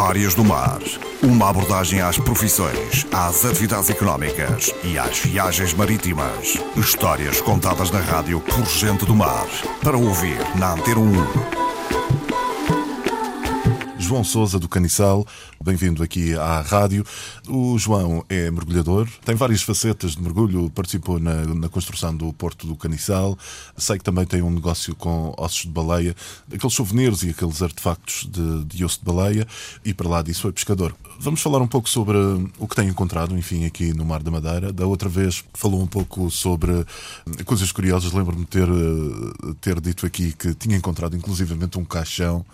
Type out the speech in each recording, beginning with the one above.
Histórias do Mar. Uma abordagem às profissões, às atividades económicas e às viagens marítimas. Histórias contadas na rádio por gente do mar. Para ouvir na Antena 1. João Souza do Caniçal, bem-vindo aqui à rádio. O João é mergulhador, tem várias facetas de mergulho, participou na, na construção do Porto do Caniçal. Sei que também tem um negócio com ossos de baleia, aqueles souvenirs e aqueles artefactos de, de osso de baleia, e para lá disso foi pescador. Vamos falar um pouco sobre o que tem encontrado, enfim, aqui no Mar da Madeira. Da outra vez falou um pouco sobre coisas curiosas. Lembro-me de ter, ter dito aqui que tinha encontrado inclusivamente um caixão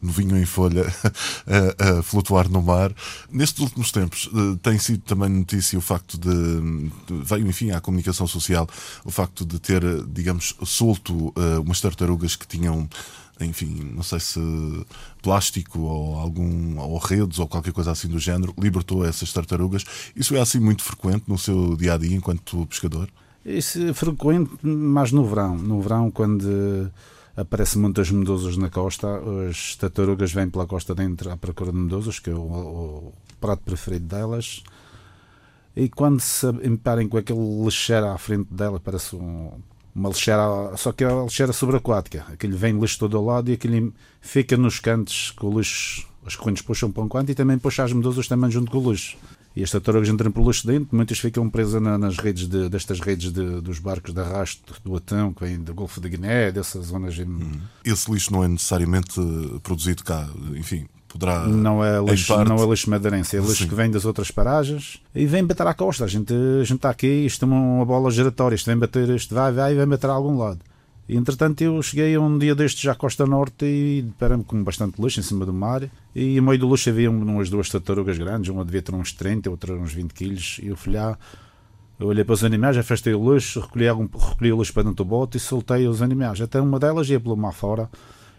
no vinho em folha a, a, flutuar no mar. Nestes últimos tempos eh, tem sido também notícia o facto de, veio enfim à comunicação social, o facto de ter, digamos, solto eh, umas tartarugas que tinham enfim, não sei se plástico ou algum ou redes ou qualquer coisa assim do género, libertou essas tartarugas. Isso é assim muito frequente no seu dia a dia enquanto pescador? Isso é frequente, mas no verão. No verão, quando aparecem muitas medusas na costa, as tartarugas vêm pela costa dentro à procura de medusas, que é o, o prato preferido delas. E quando se imparem com aquele lixeiro à frente dela, parece um, uma lixeira, só que é a lixeira subaquática. Aquele vem lixo todo ao lado e aquele fica nos cantos com o lixo. As correntes puxam para um canto e também puxa as medusas também junto com o lixo. E as tartarugas entram pelo lixo dentro, muitas ficam presas na, nas redes de, destas redes de, dos barcos de arrasto do Atão, que vem do Golfo de Guiné, dessas zonas. Hum. Esse lixo não é necessariamente produzido cá, enfim, poderá. Não é lixo, parte... não é lixo madeirense, é lixo Sim. que vem das outras paragens e vem bater à costa. A gente, a gente está aqui, isto é uma bola giratória, isto vem bater, isto vai, vai e vem bater a algum lado. Entretanto, eu cheguei um dia destes à Costa Norte e deparei-me com bastante lixo em cima do mar. E no meio do lixo havia umas duas tartarugas grandes, uma devia ter uns 30, outra uns 20 quilos. E eu fui lá, eu olhei para os animais, afastei o lixo, recolhi, algum, recolhi o lixo para dentro do bote e soltei os animais. Até uma delas ia pelo mar fora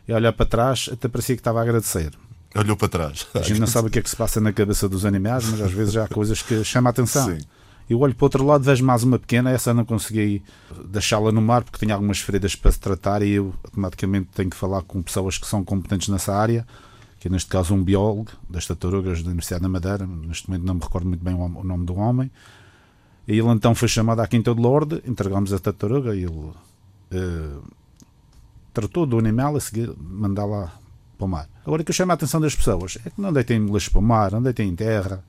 e olhar para trás, até parecia que estava a agradecer. Olhou para trás. A gente não sabe o que é que se passa na cabeça dos animais, mas às vezes há coisas que chamam a atenção. Sim. Eu olho para o outro lado, vejo mais uma pequena, essa não consegui deixá-la no mar porque tinha algumas feridas para se tratar e eu automaticamente tenho que falar com pessoas que são competentes nessa área, que é neste caso um biólogo das tartarugas da Universidade da Madeira, neste momento não me recordo muito bem o nome do homem, e ele então foi chamado à Quinta do Lorde, entregámos a tartaruga e ele uh, tratou do animal a seguir mandá la para o mar. Agora o que eu chamo a atenção das pessoas é que não deitem lixo para o mar, não deitem em terra,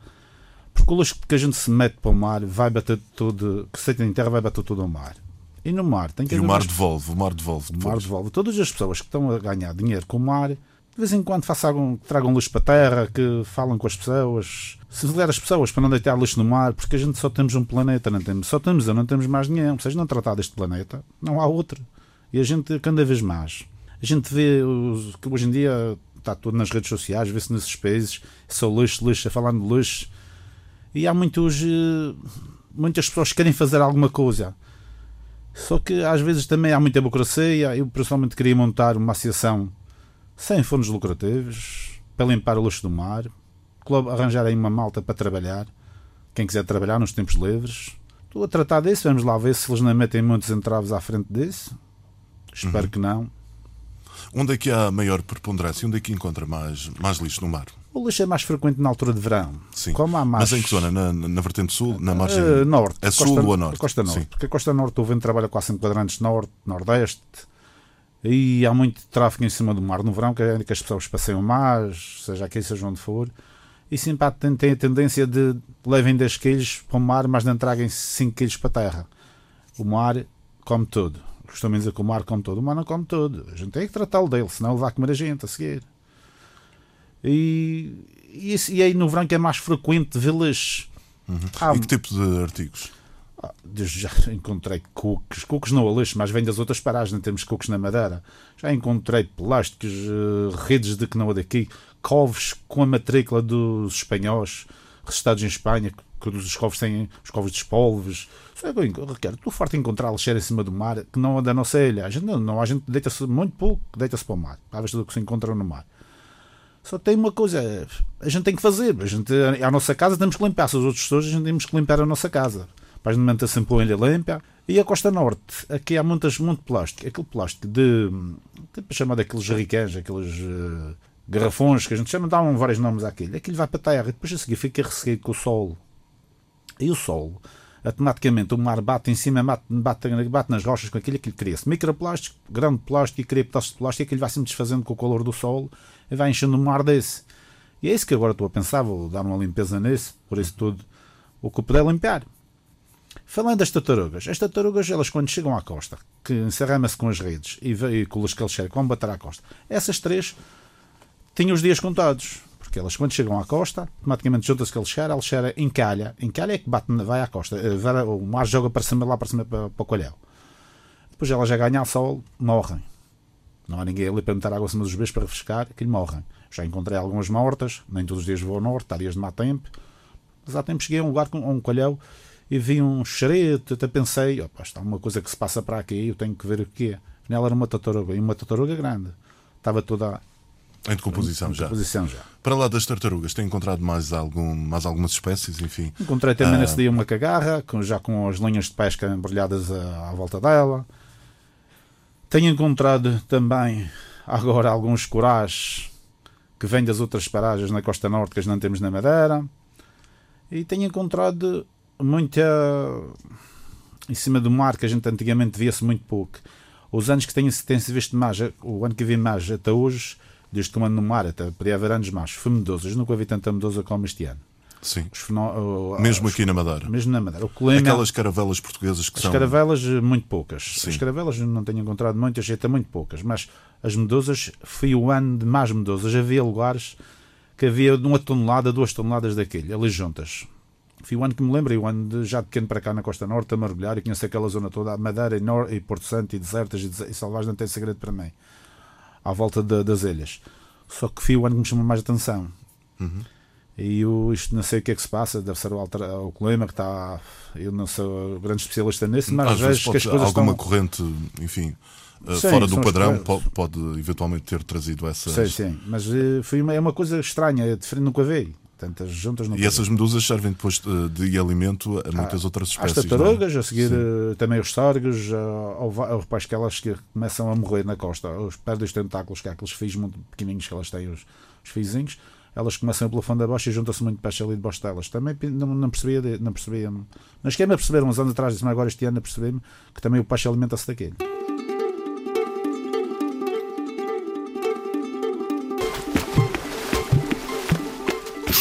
porque o lixo que a gente se mete para o mar vai bater tudo, que se em terra vai bater tudo ao mar. E no mar tem que E o mar devolve, o mar devolve. O mar devolve. Todas as pessoas que estão a ganhar dinheiro com o mar, de vez em quando façam, tragam lixo para a terra, que falam com as pessoas, sensibilizar as pessoas para não deitar lixo no mar, porque a gente só temos um planeta, não temos, só temos não temos mais ninguém. Se a gente não tratar deste planeta, não há outro. E a gente, cada vez mais, a gente vê os, que hoje em dia está tudo nas redes sociais, vê-se nesses países, só lixo, lixo, a falar de lixo e há muitos, eh, muitas pessoas que querem fazer alguma coisa. Só que às vezes também há muita burocracia. Eu pessoalmente queria montar uma associação sem fundos lucrativos para limpar o luxo do mar, arranjar aí uma malta para trabalhar. Quem quiser trabalhar nos tempos livres. Estou a tratar disso, vamos lá ver se eles não metem muitos entraves à frente disso. Espero uhum. que não. Onde é que há maior preponderância? Onde é que encontra mais, mais lixo no mar? O lixo é mais frequente na altura de verão. Sim. Como há mais... Mas em que zona? Na, na vertente sul? Na margem uh, norte? É sul costa, ou a norte? Costa norte. Sim. Porque a costa norte o vento trabalha quase em quadrantes norte, nordeste. E há muito tráfego em cima do mar no verão, que, é que as pessoas passeiam mais, seja aqui, seja onde for. E sempre tem, tem a tendência de levem 10 quilos para o mar, mas não traguem 5 quilos para a terra. O mar come tudo. Costumam dizer que o mar come tudo. O mar não come tudo. A gente tem que tratá-lo dele, senão ele vai comer a gente a seguir. E, e, e aí no verão que é mais frequente vê-las. Uhum. Ah, e que tipo de artigos? Ah, já encontrei cookies, cookies não a lixo, mas vem das outras paragens, não temos cookies na madeira. Já encontrei plásticos, uh, redes de que não é daqui, covos com a matrícula dos espanhóis registrados em Espanha, que os covos têm os covos de espolvos. Ricardo, estou farto de encontrar lixeira em cima do mar que não é da nossa ilha. A gente, não, não, a gente deita-se muito pouco, deita-se para o mar, para ver tudo o que se encontra no mar. Só tem uma coisa, a gente tem que fazer. A, gente, a nossa casa temos que limpar. Se os outros pessoas, a gente temos que limpar a nossa casa. Para a gente manter sempre a ilha limpa. E a Costa Norte, aqui há muitas, muito plástico. Aquele plástico de. Tipo chamado aqueles jericãs, aqueles. Uh, garrafões, que a gente chama, davam vários nomes àquilo. Aquilo vai para a terra e depois a seguir fica ressequido com o sol. E o sol, automaticamente, o mar bate em cima, bate, bate, bate nas rochas com aquilo, aquilo cria-se microplástico, grande plástico e cria pedaços de plástico, aquilo vai se desfazendo com o calor do sol e vai enchendo o mar desse. E é isso que agora estou a pensar, vou dar uma limpeza nesse, por isso tudo, o que puder limpar. Falando das tartarugas, as tartarugas, elas quando chegam à costa, que encerram-se com as redes e veículos que eles chegam, vão bater à costa, essas três tinham os dias contados. Porque elas, quando chegam à costa, automaticamente juntam-se que eles chegaram, eles chegam em calha. Em calha é que bate, vai à costa. Eh, o mar joga para cima, lá para cima, para, para o colhão. Depois elas já ganham sol, morrem. Não há ninguém ali para meter água acima dos beijos para refrescar, que morrem. Já encontrei algumas mortas, nem todos os dias vou ao norte, há dias de má tempo. Mas há tempo cheguei a um lugar com um colhão e vi um xerete, até pensei, opa, está uma coisa que se passa para aqui, eu tenho que ver o que é. Nela era uma tartaruga, e uma tartaruga grande. Estava toda em decomposição, já. decomposição já. Para lá das tartarugas, tem encontrado mais, algum, mais algumas espécies, enfim? Encontrei também ah. nesse dia uma cagarra, com, já com as linhas de pesca embrulhadas à, à, volta dela. Tenho encontrado também agora alguns corais que vêm das outras paragens na costa norte que não temos na Madeira. E tenho encontrado muita em cima do mar que a gente antigamente via-se muito pouco. Os anos que tem-se tem visto mais, o ano que vi mais até hoje, desde que ando no mar, até podia haver anos mais, foi medusas. Nunca vi tanta medusa como este ano. Sim. Fenó... mesmo aqui na Madeira. Mesmo na Madeira. O Aquelas caravelas portuguesas que as são. As caravelas, muito poucas. Sim. As caravelas não tenho encontrado muitas, até muito poucas. Mas as medusas, foi o ano de mais medusas. Havia lugares que havia uma tonelada, duas toneladas daquele, ali juntas. Foi o ano que me lembro, e o ano de, já de pequeno para cá na Costa Norte, a mergulhar, e conheço aquela zona toda, Madeira e, Nor e Porto Santo, e desertas e, e Salvagem, não tem segredo para mim. À volta de, das ilhas. Só que foi o ano que me chamou mais atenção. Uhum. E eu isto não sei o que é que se passa, deve ser o, alter, o clima que está. Eu não sou grande especialista nisso, mas Às vejo que as coisas. Alguma estão... corrente, enfim, eh, sim, fora do padrão pode, pode, eventualmente ter trazido essa. Sim, sim, mas uh, foi uma, é uma coisa estranha, é diferente, nunca vi. Juntas E essas medusas servem depois de, de alimento a muitas ah, outras espécies. As tartarugas, a seguir uh, também os sórgos, uh, depois que elas que começam a morrer na costa, os os tentáculos, que há aqueles fios muito pequenininhos que elas têm, os, os fiozinhos elas começam pelo fundo da bosta e juntam-se muito peixe ali debaixo delas. Também não, não percebia, não percebia. Não esquema perceber uns anos atrás, mas agora este ano percebi-me que também o peixe alimenta-se daquele.